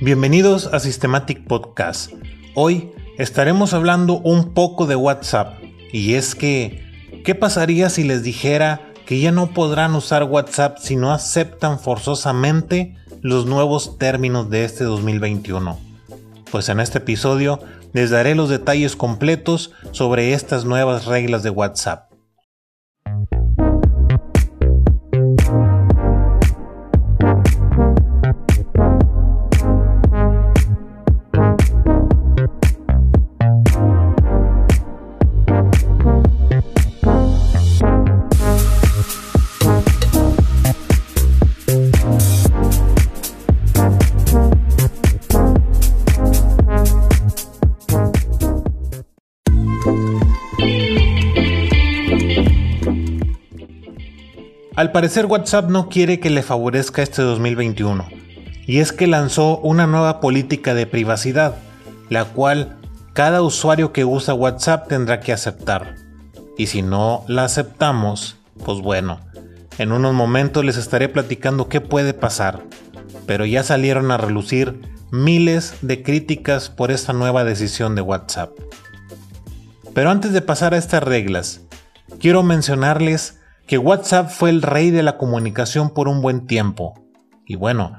Bienvenidos a Systematic Podcast. Hoy estaremos hablando un poco de WhatsApp. Y es que, ¿qué pasaría si les dijera que ya no podrán usar WhatsApp si no aceptan forzosamente los nuevos términos de este 2021? Pues en este episodio les daré los detalles completos sobre estas nuevas reglas de WhatsApp. Al parecer WhatsApp no quiere que le favorezca este 2021, y es que lanzó una nueva política de privacidad, la cual cada usuario que usa WhatsApp tendrá que aceptar. Y si no la aceptamos, pues bueno, en unos momentos les estaré platicando qué puede pasar, pero ya salieron a relucir miles de críticas por esta nueva decisión de WhatsApp. Pero antes de pasar a estas reglas, quiero mencionarles que WhatsApp fue el rey de la comunicación por un buen tiempo. Y bueno,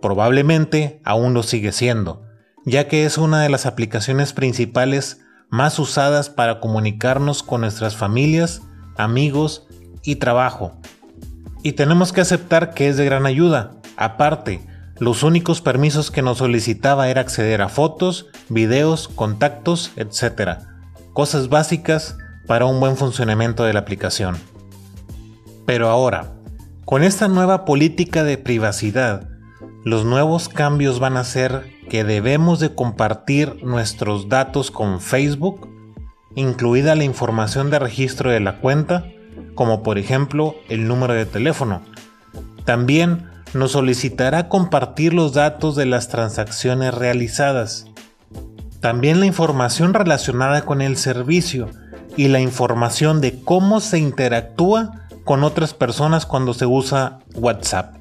probablemente aún lo sigue siendo, ya que es una de las aplicaciones principales más usadas para comunicarnos con nuestras familias, amigos y trabajo. Y tenemos que aceptar que es de gran ayuda. Aparte, los únicos permisos que nos solicitaba era acceder a fotos, videos, contactos, etc. Cosas básicas para un buen funcionamiento de la aplicación. Pero ahora, con esta nueva política de privacidad, los nuevos cambios van a ser que debemos de compartir nuestros datos con Facebook, incluida la información de registro de la cuenta, como por ejemplo el número de teléfono. También nos solicitará compartir los datos de las transacciones realizadas. También la información relacionada con el servicio y la información de cómo se interactúa con otras personas cuando se usa WhatsApp.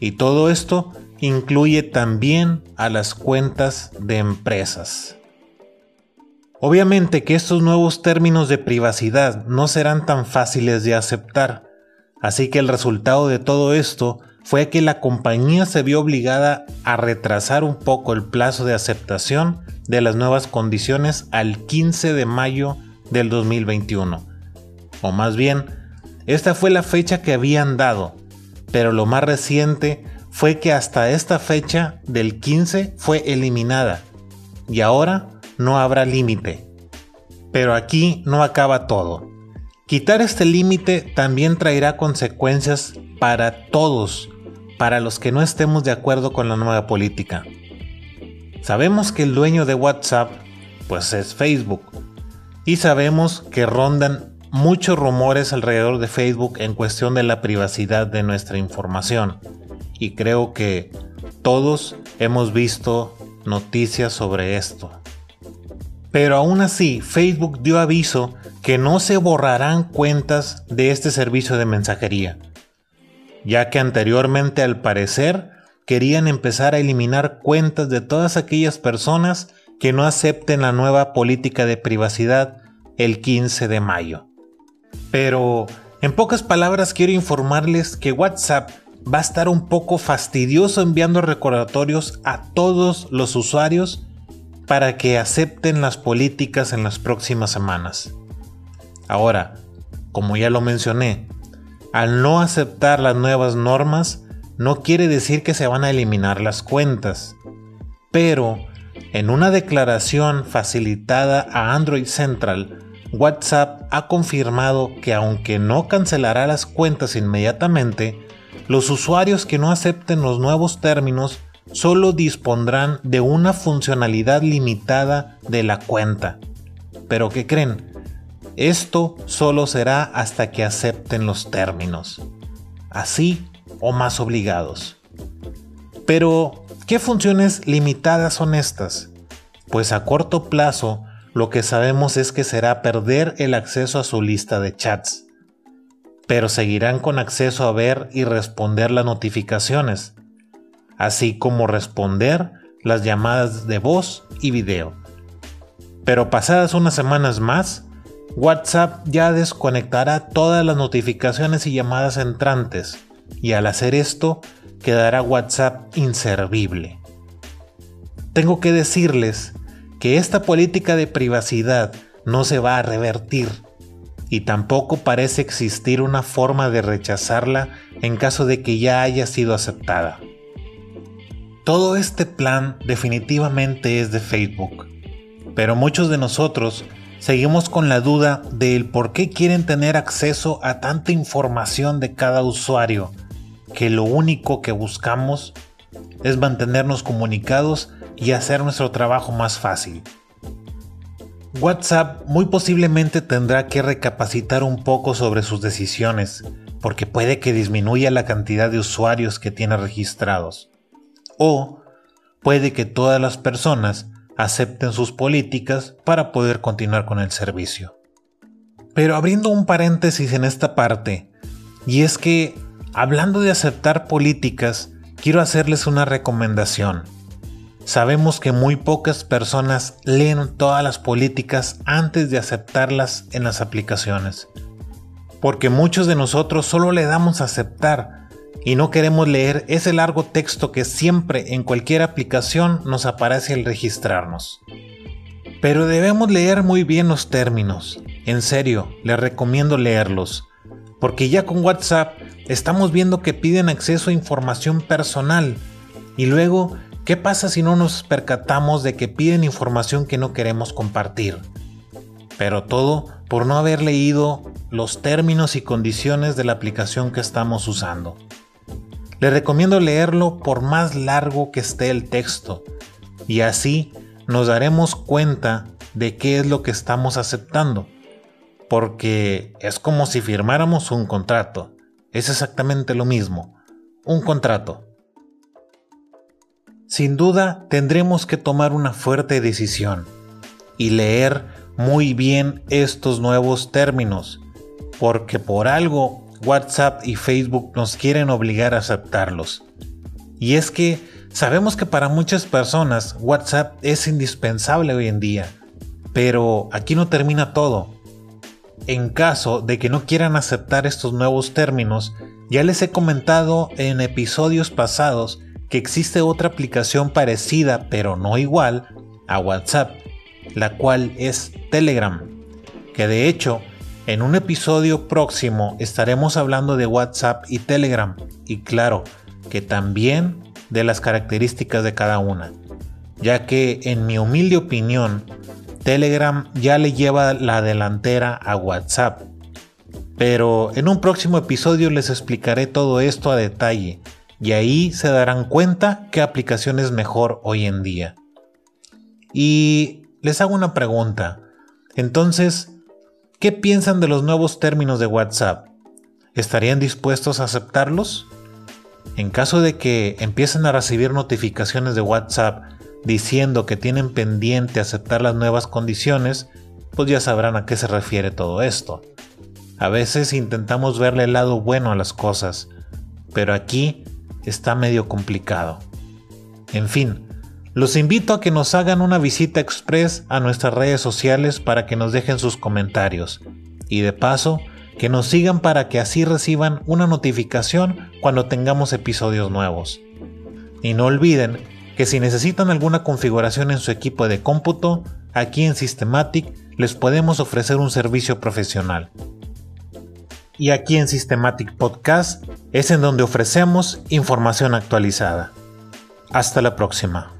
Y todo esto incluye también a las cuentas de empresas. Obviamente que estos nuevos términos de privacidad no serán tan fáciles de aceptar, así que el resultado de todo esto fue que la compañía se vio obligada a retrasar un poco el plazo de aceptación de las nuevas condiciones al 15 de mayo del 2021, o más bien esta fue la fecha que habían dado, pero lo más reciente fue que hasta esta fecha del 15 fue eliminada y ahora no habrá límite. Pero aquí no acaba todo. Quitar este límite también traerá consecuencias para todos, para los que no estemos de acuerdo con la nueva política. Sabemos que el dueño de WhatsApp pues es Facebook y sabemos que rondan muchos rumores alrededor de Facebook en cuestión de la privacidad de nuestra información. Y creo que todos hemos visto noticias sobre esto. Pero aún así, Facebook dio aviso que no se borrarán cuentas de este servicio de mensajería, ya que anteriormente al parecer querían empezar a eliminar cuentas de todas aquellas personas que no acepten la nueva política de privacidad el 15 de mayo. Pero, en pocas palabras, quiero informarles que WhatsApp va a estar un poco fastidioso enviando recordatorios a todos los usuarios para que acepten las políticas en las próximas semanas. Ahora, como ya lo mencioné, al no aceptar las nuevas normas, no quiere decir que se van a eliminar las cuentas. Pero, en una declaración facilitada a Android Central, WhatsApp ha confirmado que aunque no cancelará las cuentas inmediatamente, los usuarios que no acepten los nuevos términos solo dispondrán de una funcionalidad limitada de la cuenta. Pero ¿qué creen? Esto solo será hasta que acepten los términos. Así o más obligados. Pero, ¿qué funciones limitadas son estas? Pues a corto plazo lo que sabemos es que será perder el acceso a su lista de chats, pero seguirán con acceso a ver y responder las notificaciones. así como responder las llamadas de voz y video. Pero pasadas unas semanas más, WhatsApp ya desconectará todas las notificaciones y llamadas entrantes, y al hacer esto quedará WhatsApp inservible. Tengo que decirles que esta política de privacidad no se va a revertir y tampoco parece existir una forma de rechazarla en caso de que ya haya sido aceptada. Todo este plan definitivamente es de Facebook, pero muchos de nosotros seguimos con la duda del por qué quieren tener acceso a tanta información de cada usuario, que lo único que buscamos es mantenernos comunicados y hacer nuestro trabajo más fácil. WhatsApp muy posiblemente tendrá que recapacitar un poco sobre sus decisiones, porque puede que disminuya la cantidad de usuarios que tiene registrados. O puede que todas las personas acepten sus políticas para poder continuar con el servicio. Pero abriendo un paréntesis en esta parte, y es que, hablando de aceptar políticas, quiero hacerles una recomendación. Sabemos que muy pocas personas leen todas las políticas antes de aceptarlas en las aplicaciones. Porque muchos de nosotros solo le damos a aceptar y no queremos leer ese largo texto que siempre en cualquier aplicación nos aparece al registrarnos. Pero debemos leer muy bien los términos. En serio, les recomiendo leerlos. Porque ya con WhatsApp estamos viendo que piden acceso a información personal y luego ¿Qué pasa si no nos percatamos de que piden información que no queremos compartir? Pero todo por no haber leído los términos y condiciones de la aplicación que estamos usando. Le recomiendo leerlo por más largo que esté el texto y así nos daremos cuenta de qué es lo que estamos aceptando. Porque es como si firmáramos un contrato. Es exactamente lo mismo. Un contrato. Sin duda tendremos que tomar una fuerte decisión y leer muy bien estos nuevos términos, porque por algo WhatsApp y Facebook nos quieren obligar a aceptarlos. Y es que sabemos que para muchas personas WhatsApp es indispensable hoy en día, pero aquí no termina todo. En caso de que no quieran aceptar estos nuevos términos, ya les he comentado en episodios pasados que existe otra aplicación parecida pero no igual a WhatsApp, la cual es Telegram, que de hecho en un episodio próximo estaremos hablando de WhatsApp y Telegram y claro que también de las características de cada una, ya que en mi humilde opinión Telegram ya le lleva la delantera a WhatsApp. Pero en un próximo episodio les explicaré todo esto a detalle y ahí se darán cuenta qué aplicación es mejor hoy en día. Y les hago una pregunta. Entonces, ¿qué piensan de los nuevos términos de WhatsApp? ¿Estarían dispuestos a aceptarlos? En caso de que empiecen a recibir notificaciones de WhatsApp diciendo que tienen pendiente aceptar las nuevas condiciones, pues ya sabrán a qué se refiere todo esto. A veces intentamos verle el lado bueno a las cosas, pero aquí está medio complicado. En fin, los invito a que nos hagan una visita express a nuestras redes sociales para que nos dejen sus comentarios. Y de paso, que nos sigan para que así reciban una notificación cuando tengamos episodios nuevos. Y no olviden que si necesitan alguna configuración en su equipo de cómputo, aquí en Systematic les podemos ofrecer un servicio profesional y aquí en Systematic Podcast es en donde ofrecemos información actualizada. Hasta la próxima.